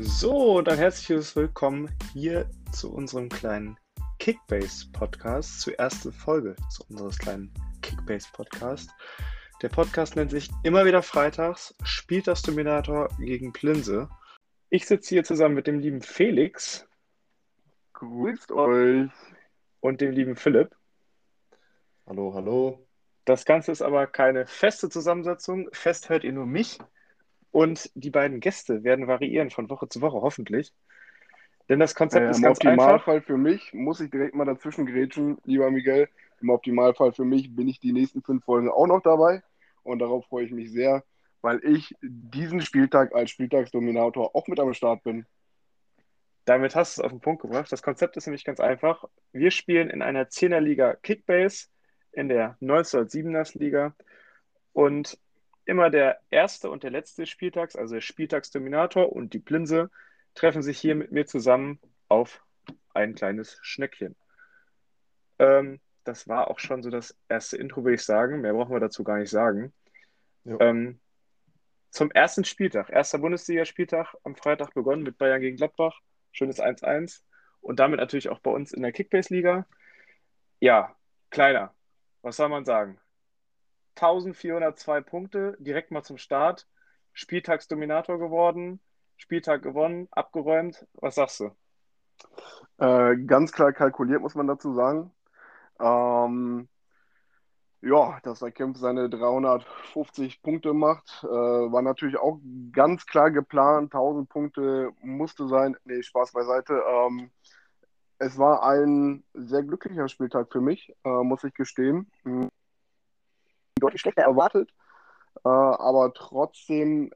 So, dann herzliches Willkommen hier zu unserem kleinen Kickbase-Podcast, zur ersten Folge zu unseres kleinen Kickbase-Podcast. Der Podcast nennt sich immer wieder Freitags, spielt das Dominator gegen Plinse. Ich sitze hier zusammen mit dem lieben Felix. Grüßt euch. Und dem lieben Philipp. Hallo, hallo. Das Ganze ist aber keine feste Zusammensetzung. Fest hört ihr nur mich. Und die beiden Gäste werden variieren von Woche zu Woche, hoffentlich. Denn das Konzept äh, ist Im ganz Optimalfall einfach. für mich muss ich direkt mal dazwischen grätschen, lieber Miguel. Im Optimalfall für mich bin ich die nächsten fünf Folgen auch noch dabei. Und darauf freue ich mich sehr, weil ich diesen Spieltag als Spieltagsdominator auch mit am Start bin. Damit hast du es auf den Punkt gebracht. Das Konzept ist nämlich ganz einfach. Wir spielen in einer 10er-Liga Kickbase, in der 1907er Liga. Und immer der erste und der letzte Spieltags, also der Spieltagsdominator und die Plinse, treffen sich hier mit mir zusammen auf ein kleines Schnäckchen. Ähm, das war auch schon so das erste Intro, würde ich sagen. Mehr brauchen wir dazu gar nicht sagen. Ähm, zum ersten Spieltag, erster Bundesligaspieltag am Freitag begonnen mit Bayern gegen Gladbach. Schönes 1-1. Und damit natürlich auch bei uns in der Kickbase-Liga. Ja, kleiner. Was soll man sagen? 1402 Punkte, direkt mal zum Start. Spieltagsdominator geworden, Spieltag gewonnen, abgeräumt. Was sagst du? Äh, ganz klar kalkuliert, muss man dazu sagen. Ähm, ja, dass der Kempf seine 350 Punkte macht, äh, war natürlich auch ganz klar geplant. 1000 Punkte musste sein. Nee, Spaß beiseite. Ähm, es war ein sehr glücklicher Spieltag für mich, äh, muss ich gestehen. Deutlich schlechter erwartet, äh, aber trotzdem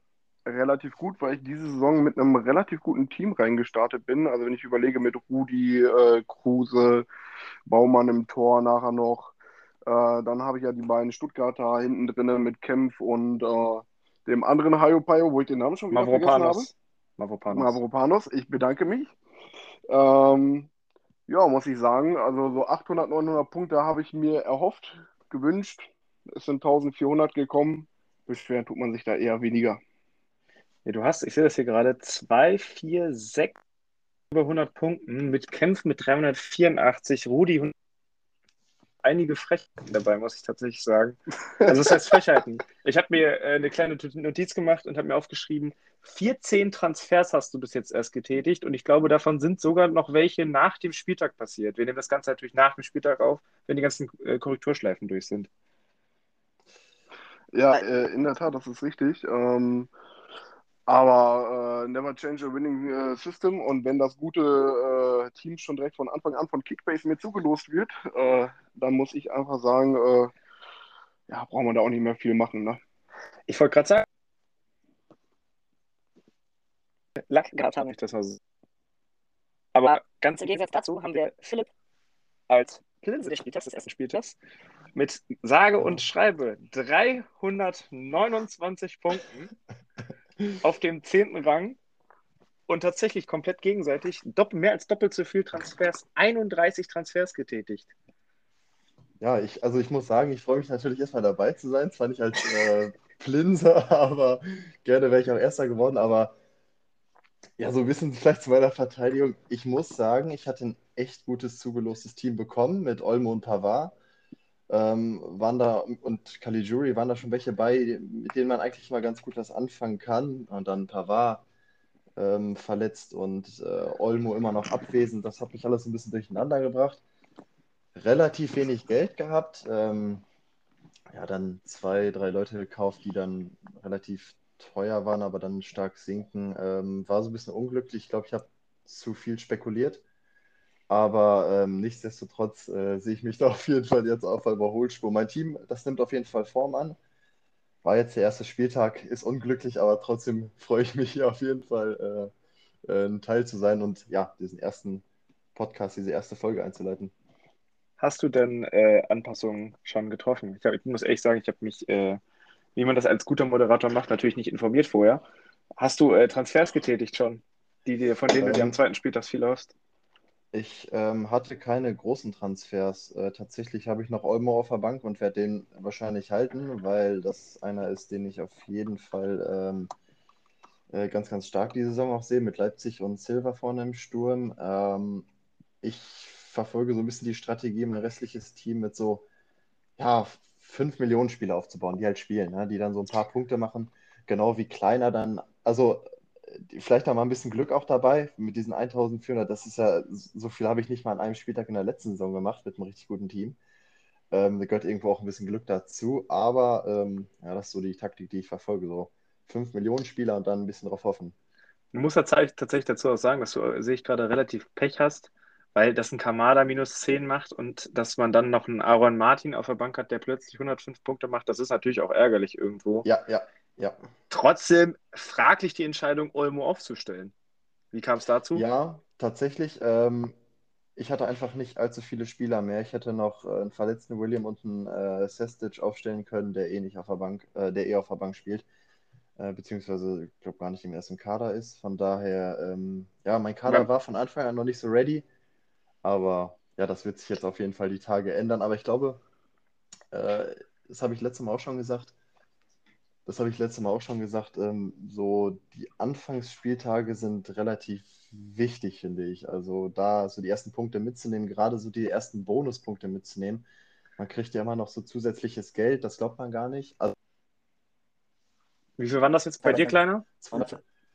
relativ gut, weil ich diese Saison mit einem relativ guten Team reingestartet bin. Also wenn ich überlege mit Rudi, äh, Kruse, Baumann im Tor nachher noch, äh, dann habe ich ja die beiden Stuttgarter hinten drin mit Kempf und äh, dem anderen Hayo Payo, wo ich den Namen schon wieder vergessen habe. Mavropanos. Mavropanos. Mavropanos, ich bedanke mich. Ähm, ja, muss ich sagen, also so 800, 900 Punkte habe ich mir erhofft, gewünscht. Es sind 1400 gekommen. Beschweren tut man sich da eher weniger. Ja, du hast, ich sehe das hier gerade, 2, 4, 6 über 100 Punkten mit Kempf mit 384, Rudi 100. Einige Frechheiten dabei, muss ich tatsächlich sagen. Also das heißt Frechheiten. Ich habe mir äh, eine kleine Notiz gemacht und habe mir aufgeschrieben, 14 Transfers hast du bis jetzt erst getätigt und ich glaube, davon sind sogar noch welche nach dem Spieltag passiert. Wir nehmen das Ganze natürlich nach dem Spieltag auf, wenn die ganzen äh, Korrekturschleifen durch sind. Ja, äh, in der Tat, das ist richtig. Ähm, aber äh, never change a winning äh, system. Und wenn das gute äh, Team schon direkt von Anfang an von Kickbase mir zugelost wird, äh, dann muss ich einfach sagen, äh, ja, braucht man da auch nicht mehr viel machen. Ne? Ich wollte gerade sagen, Lack gehabt haben, ich das mal so. Aber ganz im Gegensatz dazu haben wir Philipp als Linse des Spieltags, des ersten Spieltags, mit sage und schreibe 329 Punkten auf dem zehnten Rang und tatsächlich komplett gegenseitig mehr als doppelt so viel Transfers, 31 Transfers getätigt. Ja, ich, also ich muss sagen, ich freue mich natürlich erstmal dabei zu sein. Zwar nicht als äh, Plinser, aber gerne wäre ich auch Erster geworden. Aber ja, so ein bisschen vielleicht zu meiner Verteidigung. Ich muss sagen, ich hatte ein echt gutes zugelostes Team bekommen mit Olmo und Pavard. Ähm, waren da und Caligiuri waren da schon welche bei, mit denen man eigentlich mal ganz gut was anfangen kann. Und dann Pavard ähm, verletzt und äh, Olmo immer noch abwesend. Das hat mich alles ein bisschen durcheinander gebracht. Relativ wenig Geld gehabt. Ähm, ja, dann zwei, drei Leute gekauft, die dann relativ teuer waren, aber dann stark sinken. Ähm, war so ein bisschen unglücklich. Ich glaube, ich habe zu viel spekuliert. Aber ähm, nichtsdestotrotz äh, sehe ich mich da auf jeden Fall jetzt auf der Überholspur. Mein Team, das nimmt auf jeden Fall Form an. War jetzt der erste Spieltag, ist unglücklich, aber trotzdem freue ich mich hier auf jeden Fall äh, äh, ein Teil zu sein und ja, diesen ersten Podcast, diese erste Folge einzuleiten. Hast du denn äh, Anpassungen schon getroffen? Ich, hab, ich muss ehrlich sagen, ich habe mich, äh, wie man das als guter Moderator macht, natürlich nicht informiert vorher. Hast du äh, Transfers getätigt schon, die dir, von denen du dir am Ähm, zweiten Spieltag viel hast? Ich ähm, hatte keine großen Transfers. Äh, tatsächlich habe ich noch Olmo auf der Bank und werde den wahrscheinlich halten, weil das einer ist, den ich auf jeden Fall ähm, äh, ganz, ganz stark die Saison auch sehe, mit Leipzig und Silva vorne im Sturm. Ähm, ich verfolge so ein bisschen die Strategie, ein restliches Team mit so, ja, 5 Millionen Spieler aufzubauen, die halt spielen, ne? die dann so ein paar Punkte machen, genau wie Kleiner dann, also vielleicht da mal ein bisschen Glück auch dabei mit diesen 1400. Das ist ja, so viel habe ich nicht mal an einem Spieltag in der letzten Saison gemacht mit einem richtig guten Team. Ähm, da gehört irgendwo auch ein bisschen Glück dazu, aber ähm, ja, das ist so die Taktik, die ich verfolge. So 5 Millionen Spieler und dann ein bisschen drauf hoffen. Du musst tatsächlich dazu auch sagen, dass du, äh, sehe ich gerade, relativ Pech hast, weil das ein Kamada minus 10 macht und dass man dann noch einen Aaron Martin auf der Bank hat, der plötzlich 105 Punkte macht, das ist natürlich auch ärgerlich irgendwo. Ja, ja, ja. Trotzdem fraglich die Entscheidung, Olmo aufzustellen. Wie kam es dazu? Ja, tatsächlich. Ähm, ich hatte einfach nicht allzu viele Spieler mehr. Ich hätte noch äh, einen verletzten William und einen äh, Sestic aufstellen können, der eh nicht auf der Bank, äh, der eh auf der Bank spielt. Äh, beziehungsweise, ich glaube, gar nicht im ersten Kader ist. Von daher, ähm, ja, mein Kader ja. war von Anfang an noch nicht so ready. Aber ja, das wird sich jetzt auf jeden Fall die Tage ändern. Aber ich glaube, äh, das habe ich letztes Mal auch schon gesagt, das habe ich letztes Mal auch schon gesagt, ähm, so die Anfangsspieltage sind relativ wichtig, finde ich. Also da so die ersten Punkte mitzunehmen, gerade so die ersten Bonuspunkte mitzunehmen. Man kriegt ja immer noch so zusätzliches Geld, das glaubt man gar nicht. Also, Wie viel waren das jetzt bei dir, Kleiner?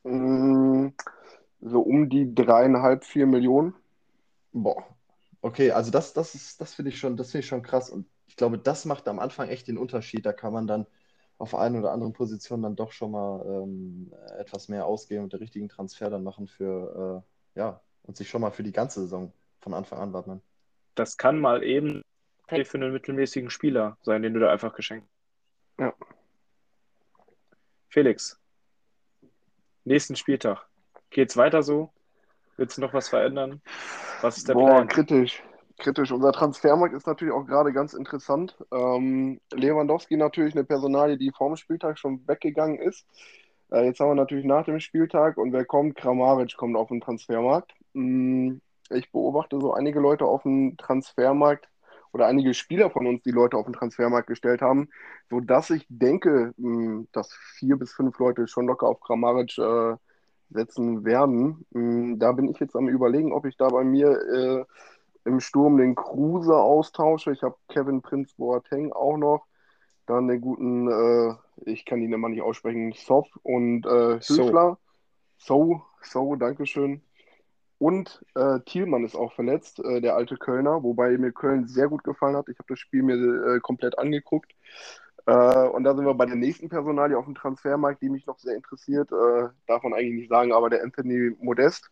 Mm, so um die dreieinhalb, vier Millionen. Boah. Okay, also das, das ist, das finde ich schon, das finde ich schon krass. Und ich glaube, das macht am Anfang echt den Unterschied. Da kann man dann auf einer oder anderen Position dann doch schon mal ähm, etwas mehr ausgeben und den richtigen Transfer dann machen für, äh, ja, und sich schon mal für die ganze Saison von Anfang an wappnen. Das kann mal eben für einen mittelmäßigen Spieler sein, den du da einfach geschenkt hast. Ja. Felix, nächsten Spieltag. Geht's weiter so? Willst du noch was verändern? Was ist der Boah, Plan? kritisch kritisch. Unser Transfermarkt ist natürlich auch gerade ganz interessant. Ähm, Lewandowski natürlich eine Personalie, die vorm Spieltag schon weggegangen ist. Äh, jetzt haben wir natürlich nach dem Spieltag und wer kommt? Kramaric kommt auf den Transfermarkt. Ähm, ich beobachte so einige Leute auf dem Transfermarkt oder einige Spieler von uns, die Leute auf den Transfermarkt gestellt haben, sodass ich denke, mh, hm, dass vier bis fünf Leute schon locker auf Kramaric äh, setzen werden. Mh, hm, da bin ich jetzt am Überlegen, ob ich da bei mir äh, im Sturm den Kruse austausche. Ich habe Kevin Prince Boateng auch noch. Dann den guten, äh, ich kann ihn immer nicht aussprechen, Sof und äh, Höfler. So, so, Dankeschön. Und äh, Thielmann ist auch verletzt, äh, der alte Kölner, wobei mir Köln sehr gut gefallen hat. Ich habe das Spiel mir äh, komplett angeguckt. Äh, und da sind wir bei der nächsten Personalie auf dem Transfermarkt, die mich noch sehr interessiert. Äh, darf man eigentlich nicht sagen, aber der Anthony Modest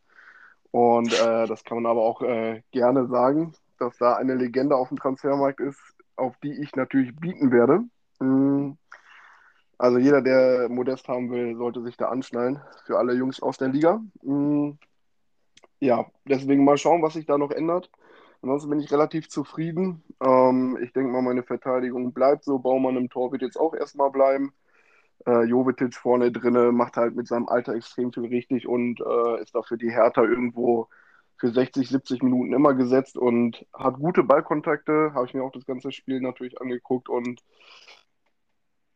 und äh, das kann man aber auch äh, gerne sagen, dass da eine Legende auf dem Transfermarkt ist, auf die ich natürlich bieten werde. Mhm. Also jeder, der Modest haben will, sollte sich da anschnallen für alle Jungs aus der Liga. Mhm. Ja, deswegen mal schauen, was sich da noch ändert. Ansonsten bin ich relativ zufrieden. Ähm, ich denke mal, meine Verteidigung bleibt so. Baumann im Tor wird jetzt auch erstmal bleiben. Äh, Jovetic vorne drinne macht halt mit seinem Alter extrem viel richtig und äh, ist dafür die Hertha irgendwo für 60, 70 Minuten immer gesetzt und hat gute Ballkontakte. Habe ich mir auch das ganze Spiel natürlich angeguckt und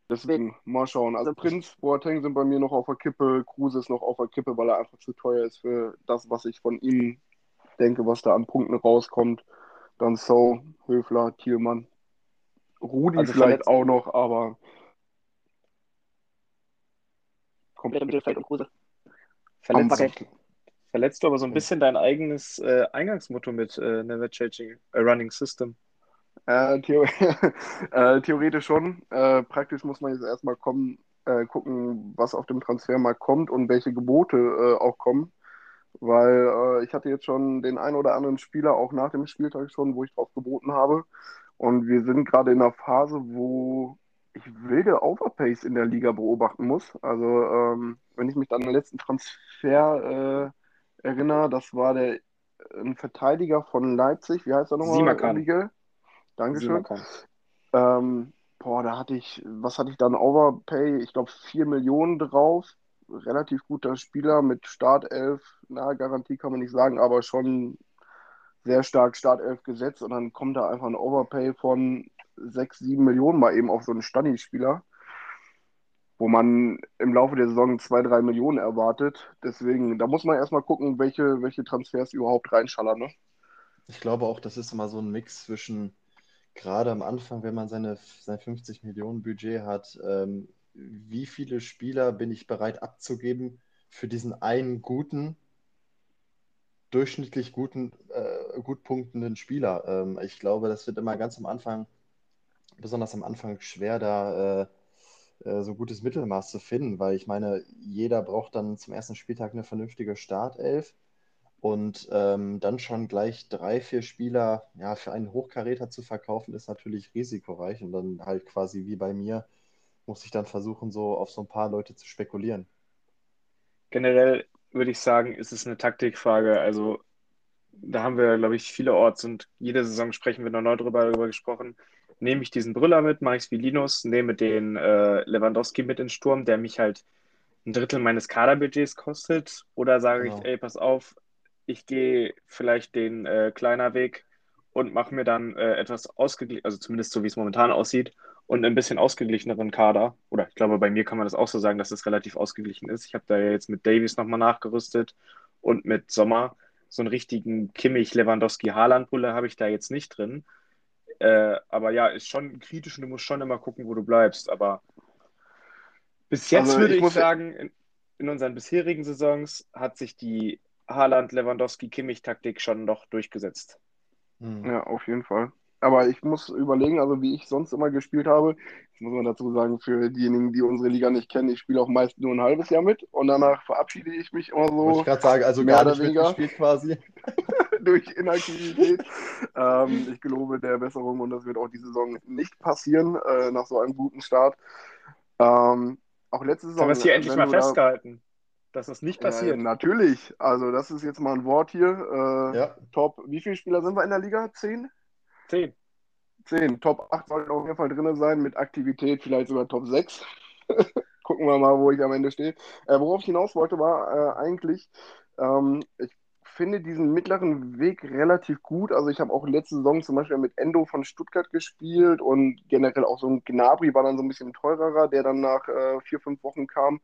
deswegen mal schauen. Also Prinz, Boateng sind bei mir noch auf der Kippe, Kruse ist noch auf der Kippe, weil er einfach zu teuer ist für das, was ich von ihm denke, was da an Punkten rauskommt. Dann So, Höfler, Thielmann, Rudi also vielleicht auch noch, aber komplett im Mittelfeld und Kruse. Verletzt, verletzt du aber so ein bisschen dein eigenes äh, Eingangsmotto mit äh, Never Changing a Running System. Äh, Theo äh, theoretisch schon. Äh, praktisch muss man jetzt erstmal kommen, äh, gucken, was auf dem Transfermarkt kommt und welche Gebote äh, auch kommen. Weil äh, ich hatte jetzt schon den einen oder anderen Spieler auch nach dem Spieltag schon, wo ich drauf geboten habe. Und wir sind gerade in einer Phase, wo ich wilde Overpace in der Liga beobachten muss. Also, ähm, wenn ich mich an den letzten Transfer äh, erinnere, das war der ein Verteidiger von Leipzig. Wie heißt er nochmal? Simakan. Dankeschön. Ähm, boah, da hatte ich, was hatte ich da? Ein Overpay? Ich glaube, 4 Millionen drauf. Relativ guter Spieler mit Startelf. Na, Garantie kann man nicht sagen, aber schon sehr stark Startelf gesetzt. Und dann kommt da einfach ein Overpay von 6, 7 Millionen mal eben auf so einen Stani-Spieler. wo man im Laufe der Saison zwei, drei Millionen erwartet. Deswegen, da muss man erstmal gucken, welche, welche Transfers überhaupt reinschallern. Ne? Ich glaube auch, das ist immer so ein Mix zwischen, gerade am Anfang, wenn man seine, sein 50 Millionen Budget hat, ähm, wie viele Spieler bin ich bereit abzugeben für diesen einen guten, durchschnittlich guten, äh, gut punktenden Spieler. Ähm, ich glaube, das wird immer ganz am Anfang, besonders am Anfang, schwer, da äh, äh, so gutes Mittelmaß zu finden, weil ich meine, jeder braucht dann zum ersten Spieltag eine vernünftige Startelf. Und ähm, dann schon gleich drei, vier Spieler ja, für einen Hochkaräter zu verkaufen, ist natürlich risikoreich. Und dann halt quasi wie bei mir, muss ich dann versuchen, so auf so ein paar Leute zu spekulieren. Generell würde ich sagen, ist es eine Taktikfrage. Also da haben wir, glaube ich, vielerorts und jede Saison sprechen wir noch neu drüber, darüber gesprochen. Nehme ich diesen Brüller mit, mache ich es wie Linus, nehme den äh, Lewandowski mit in Sturm, der mich halt ein Drittel meines Kaderbudgets kostet, oder sage genau. ich, ey, pass auf, ich gehe vielleicht den äh, kleiner Weg und mache mir dann äh, etwas ausgeglichen, also zumindest so wie es momentan aussieht, und ein bisschen ausgeglicheneren Kader. Oder ich glaube, bei mir kann man das auch so sagen, dass es relativ ausgeglichen ist. Ich habe da ja jetzt mit Davies nochmal nachgerüstet und mit Sommer. So einen richtigen Kimmich, Lewandowski, Haaland-Bulle habe ich da jetzt nicht drin. Äh, aber ja, ist schon kritisch und du musst schon immer gucken, wo du bleibst. Aber bis jetzt also, würde ich, ich sagen, in, in unseren bisherigen Saisons hat sich die Haaland, Lewandowski, Kimmich-Taktik schon noch durchgesetzt. Hm. Ja, auf jeden Fall. Aber ich muss überlegen, also wie ich sonst immer gespielt habe, das muss man dazu sagen, für diejenigen, die unsere Liga nicht kennen, ich spiele auch meist nur ein halbes Jahr mit und danach verabschiede ich mich immer so. Wollte ich gerade sagen, also gar nicht mitgespielt quasi. durch Inaktivität. ähm, ich gelobe der Besserung und das wird auch diese Saison nicht passieren, äh, nach so einem guten Start. Ähm, auch letzte Saison. Haben wir es hier endlich mal festgehalten? dass das nicht passiert. Äh, natürlich. Also, das ist jetzt mal ein Wort hier. Äh, ja. Top. Wie viele Spieler sind wir in der Liga? Zehn? Zehn. Zehn. Top 8 sollten auf jeden Fall drin sein, mit Aktivität vielleicht sogar Top 6. Gucken wir mal, wo ich am Ende stehe. Äh, worauf ich hinaus wollte, war äh, eigentlich, ähm, ich finde diesen mittleren Weg relativ gut. Also ich habe auch letzte Saison zum Beispiel mit Endo von Stuttgart gespielt und generell auch so ein Gnabry war dann so ein bisschen teurerer, der dann nach äh, vier, fünf Wochen kam.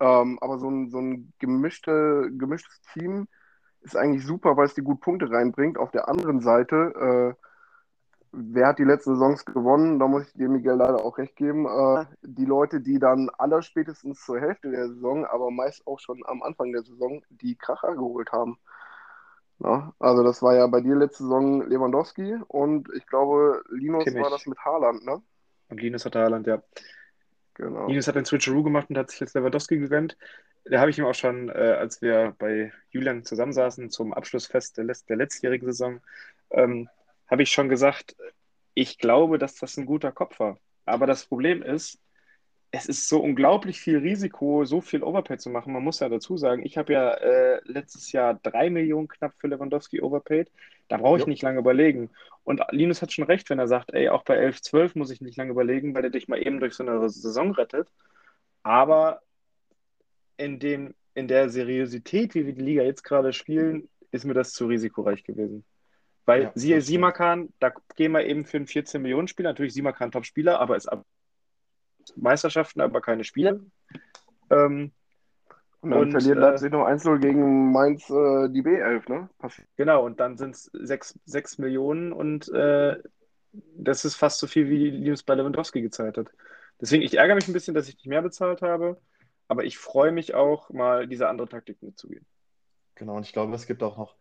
Ähm, aber so ein, so ein gemischte, gemischtes Team ist eigentlich super, weil es die gut Punkte reinbringt. Auf der anderen Seite, äh, wer hat die letzten Saisons gewonnen? Da muss ich dir, Miguel, leider auch recht geben. Äh, die Leute, die dann allerspätestens zur Hälfte der Saison, aber meist auch schon am Anfang der Saison, die Kracher geholt haben. Ja, also das war ja bei dir letzte Saison Lewandowski und ich glaube, Linus war das mit Haaland, ne? Und Linus hat Haaland, ja. Genau. Linus hat einen Switcheroo gemacht und hat sich jetzt Lewandowski gegönnt. Da habe ich ihm auch schon, äh, als wir bei Julian zusammensaßen zum Abschlussfest der, der letztjährigen Saison, ähm, habe ich schon gesagt, ich glaube, dass das ein guter Kopf war. Aber das Problem ist, es ist so unglaublich viel Risiko, so viel Overpay zu machen. Man muss ja dazu sagen, ich habe ja äh, letztes Jahr drei Millionen knapp für Lewandowski overpaid. Da brauche ich jo. nicht lange überlegen. Und Linus hat schon recht, wenn er sagt, ey, auch bei 11, 12 muss ich nicht lange überlegen, weil er dich mal eben durch so eine Saison rettet. Aber in, dem, in der Seriosität, wie wir die Liga jetzt gerade spielen, ist mir das zu risikoreich gewesen. Weil ja, siehe Simakan, da gehen wir eben für einen 14 Millionen Spieler. Natürlich Simakan Top-Spieler, aber ist ab Meisterschaften, aber keine Spiele. Ähm, und dann und, verliert Leipzig äh, noch 1-0 gegen Mainz äh, die B11, ne? Passiert. Genau, und dann sind es 6, 6 Millionen und äh, das ist fast so viel, wie Linus bei Lewandowski gezahlt hat. Deswegen, ich ärgere mich ein bisschen, dass ich nicht mehr bezahlt habe, aber ich freue mich auch, mal diese andere Taktik mitzugehen. Genau, und ich glaube, es gibt auch noch,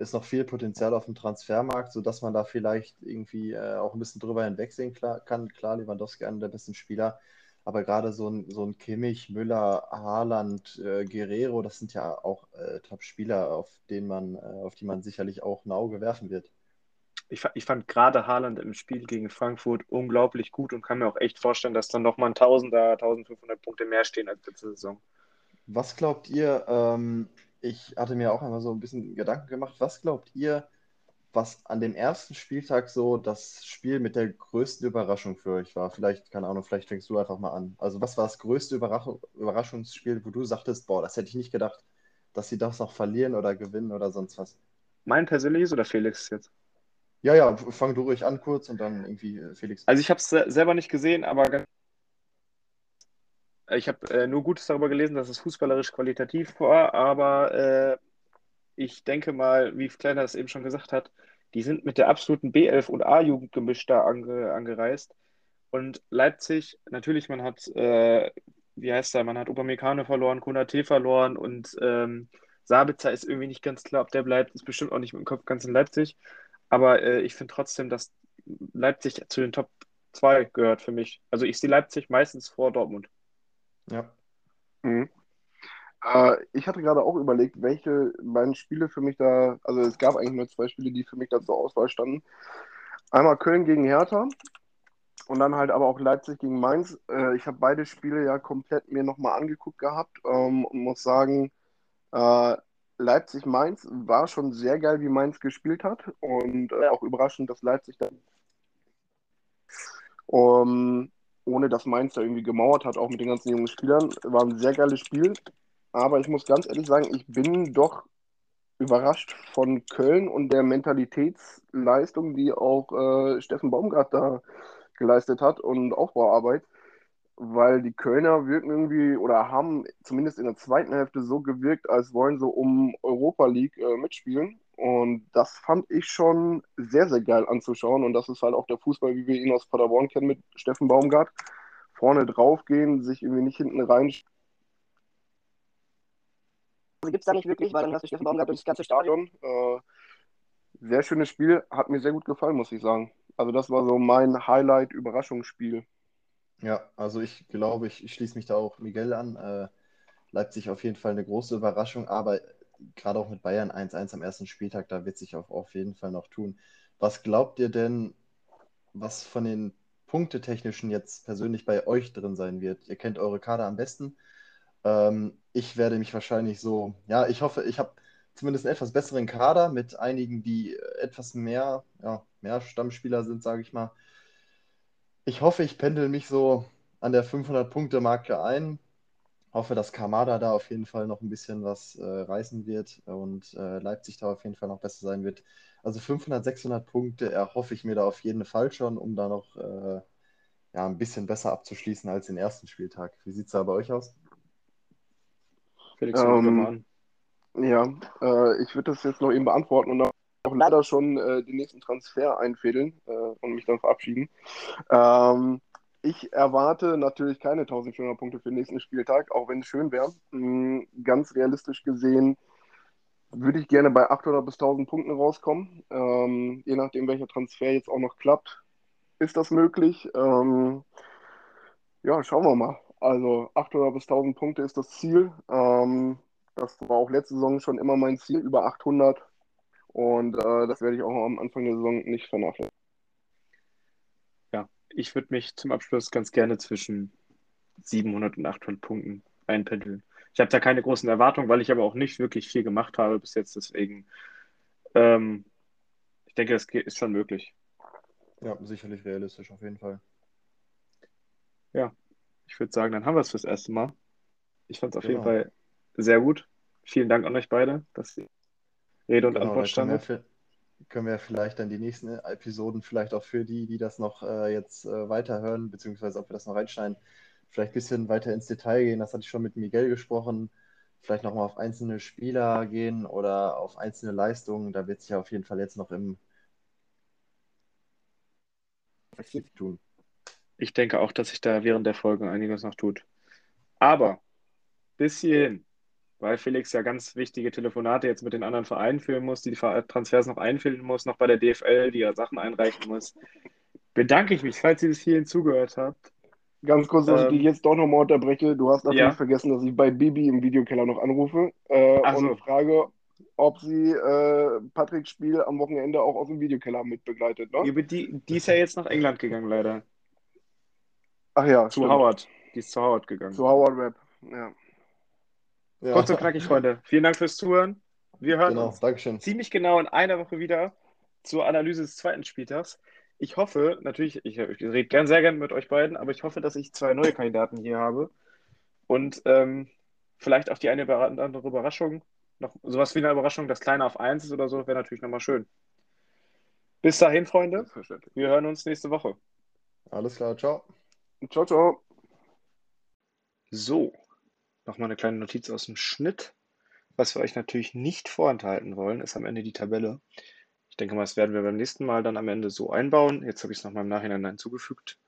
ist noch viel Potenzial auf dem Transfermarkt, sodass man da vielleicht irgendwie äh, auch ein bisschen drüber hinwegsehen kann. Klar, Lewandowski einer der besten Spieler, aber gerade so ein, so ein Kimmich, Müller, Haaland, äh, Guerrero, das sind ja auch äh, Top-Spieler, auf, äh, auf die man sicherlich auch ein Auge werfen wird. Ich, ich fand gerade Haaland im Spiel gegen Frankfurt unglaublich gut und kann mir auch echt vorstellen, dass dann nochmal ein Tausender, 1500 Punkte mehr stehen als letzte Saison. Was glaubt ihr, ähm, ich hatte mir auch einmal so ein bisschen Gedanken gemacht, was glaubt ihr, was an dem ersten Spieltag so das Spiel mit der größten Überraschung für euch war? Vielleicht, keine Ahnung, vielleicht fängst du einfach mal an. Also, was war das größte Überrasch Überraschungsspiel, wo du sagtest, boah, das hätte ich nicht gedacht, dass sie das noch verlieren oder gewinnen oder sonst was? Mein persönliches oder Felix jetzt? Ja, ja, fang du ruhig an kurz und dann irgendwie äh, Felix. Also, ich habe es selber nicht gesehen, aber Ich habe äh, nur Gutes darüber gelesen, dass es fußballerisch qualitativ war, aber äh, ich denke mal, wie Kleiner das eben schon gesagt hat, die sind mit der absoluten B11 und A-Jugend gemischt da ange, angereist. Und Leipzig, natürlich, man hat, äh, wie heißt er, man hat Upamecano verloren, Konate verloren und ähm, Sabitzer ist irgendwie nicht ganz klar, ob der bleibt, ist bestimmt auch nicht mit dem Kopf ganz in Leipzig. Aber äh, ich finde trotzdem, dass Leipzig zu den Top 2 gehört für mich. Also ich sehe Leipzig meistens vor Dortmund. Ja. Mhm. Äh, ich hatte gerade auch überlegt, welche beiden Spiele für mich da, also es gab eigentlich nur zwei Spiele, die für mich da zur Auswahl standen. Einmal Köln gegen Hertha und dann halt aber auch Leipzig gegen Mainz. Äh, ich habe beide Spiele ja komplett mir nochmal angeguckt gehabt ähm, und muss sagen, äh, Leipzig-Mainz war schon sehr geil, wie Mainz gespielt hat und äh, auch überraschend, dass Leipzig dann um, ohne dass Mainz da irgendwie gemauert hat, auch mit den ganzen jungen Spielern. War ein sehr geiles Spiel. Aber ich muss ganz ehrlich sagen, ich bin doch überrascht von Köln und der Mentalitätsleistung, die auch äh, Steffen Baumgart da geleistet hat und Aufbauarbeit weil die Kölner wirken irgendwie oder haben zumindest in der zweiten Hälfte so gewirkt, als wollen sie um Europa League äh, mitspielen. Und das fand ich schon sehr, sehr geil anzuschauen. Und das ist halt auch der Fußball, wie wir ihn aus Paderborn kennen mit Steffen Baumgart. Vorne draufgehen, sich irgendwie nicht hinten rein. Also gibt es da nicht wirklich, weil dann hast du Steffen Baumgart durch das ganze Stadion. Äh, sehr schönes Spiel, hat mir sehr gut gefallen, muss ich sagen. Also das war so mein Highlight-Überraschungsspiel. Ja, also ich glaube, ich, ich schließe mich da auch Miguel an. Äh, Leipzig auf jeden Fall eine große Überraschung, aber gerade auch mit Bayern 1-1 am ersten Spieltag, da wird sich auch auf jeden Fall noch tun. Was glaubt ihr denn, was von den Punktetechnischen jetzt persönlich bei euch drin sein wird? Ihr kennt eure Kader am besten. Ähm, ich werde mich wahrscheinlich so, ja, ich hoffe, ich habe zumindest einen etwas besseren Kader mit einigen, die etwas mehr, ja, mehr Stammspieler sind, sage ich mal ich hoffe, ich pendel mich so an der 500-Punkte-Marke ein. Hoffe, dass Kamada da auf jeden Fall noch ein bisschen was äh, reißen wird und äh, Leipzig da auf jeden Fall noch besser sein wird. Also 500, 600 Punkte erhoffe ich mir da auf jeden Fall schon, um da noch äh, ja, ein bisschen besser abzuschließen als den ersten Spieltag. Wie sieht es da bei euch aus? Felix, ähm, ja, äh, ich würde das jetzt noch eben beantworten und auch auch leider schon äh, den nächsten Transfer einfädeln äh, und mich dann verabschieden. Ähm, ich erwarte natürlich keine 1400 Punkte für den nächsten Spieltag, auch wenn es schön wäre. Mhm, ganz realistisch gesehen würde ich gerne bei 800 bis 1000 Punkten rauskommen. Ähm, je nachdem, welcher Transfer jetzt auch noch klappt, ist das möglich. Ähm, ja, schauen wir mal. Also 800 bis 1000 Punkte ist das Ziel. Ähm, das war auch letzte Saison schon immer mein Ziel. Über 800 und äh, das werde ich auch am Anfang der Saison nicht vernachlässigen. Ich würde mich zum Abschluss ganz gerne zwischen 700 und 800 Punkten einpendeln. Ich habe da keine großen Erwartungen, weil ich aber auch nicht wirklich viel gemacht habe bis jetzt. Deswegen, ähm, ich denke, das ist schon möglich. Ja, sicherlich realistisch auf jeden Fall. Ja, ich würde sagen, dann haben wir es fürs erste Mal. Ich fand es auf genau. jeden Fall sehr gut. Vielen Dank an euch beide, dass ihr Rede und genau, Antwort standet. Können, wir vielleicht dann die nächsten Episoden vielleicht auch für die, die das noch äh, jetzt äh, weiterhören, beziehungsweise ob wir das noch reinschneiden, vielleicht ein bisschen weiter ins Detail gehen. Das hatte ich schon mit Miguel gesprochen. Vielleicht nochmal auf einzelne Spieler gehen oder auf einzelne Leistungen. Da wird sich auf jeden Fall jetzt noch im tun. Ich denke auch, dass sich da während der Folge einiges noch tut. Aber bis hierhin weil Felix ja ganz wichtige Telefonate jetzt mit den anderen Vereinen führen muss, die Transfers noch einfüllen muss, noch bei der DFL, die ja Sachen einreichen muss. Bedanke ich mich, falls ihr bis hierhin zugehört habt. Ganz kurz, dass ähm, ich dich jetzt doch nochmal unterbreche. Du hast natürlich ja. vergessen, dass ich bei Bibi im Videokeller noch anrufe äh, und so. frage, ob sie äh, Patricks Spiel am Wochenende auch aus dem Videokeller mitbegleitet. Ne? Die, die ist ja jetzt nach England gegangen, leider. Ach ja. Zu stimmt. Howard. Die ist zu Howard gegangen. Zu Howard Web, ja. Ja. Kurz und knackig, Freunde. Vielen Dank fürs Zuhören. Wir hören genau, uns Dankeschön. ziemlich genau in einer Woche wieder zur Analyse des zweiten Spieltags. Ich hoffe, natürlich, ich, ich rede gern, sehr gerne mit euch beiden, aber ich hoffe, dass ich zwei neue Kandidaten hier habe und ähm, vielleicht auch die eine oder andere Überraschung, noch sowas wie eine Überraschung, das kleine auf 1 ist oder so, wäre natürlich nochmal schön. Bis dahin, Freunde. Wir hören uns nächste Woche. Alles klar, ciao. Ciao, ciao. So, nochmal eine kleine Notiz aus dem Schnitt. Was wir euch natürlich nicht vorenthalten wollen, ist am Ende die Tabelle. Ich denke mal, das werden wir beim nächsten Mal dann am Ende so einbauen. Jetzt habe ich es nochmal im Nachhinein hinzugefügt.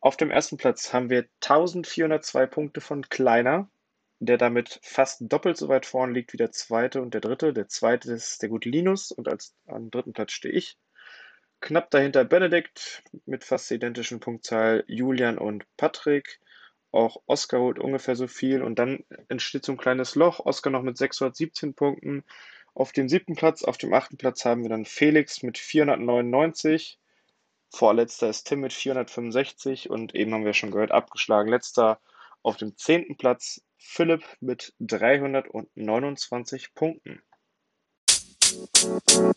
Auf dem ersten Platz haben wir 1402 Punkte von Kleiner, der damit fast doppelt so weit vorn liegt wie der zweite und der dritte. Der zweite ist der gute Linus und als, am dritten Platz stehe ich. Knapp dahinter Benedikt mit fast identischen Punktzahl, Julian und Patrick. Auch Oscar holt ungefähr so viel und dann entsteht so ein kleines Loch. Oscar noch mit 617 Punkten. Auf dem siebten Platz, auf dem achten Platz haben wir dann Felix mit 499. Vorletzter ist Tim mit 465 und eben haben wir schon gehört, abgeschlagen. Letzter auf dem zehnten Platz Philipp mit 329 Punkten. You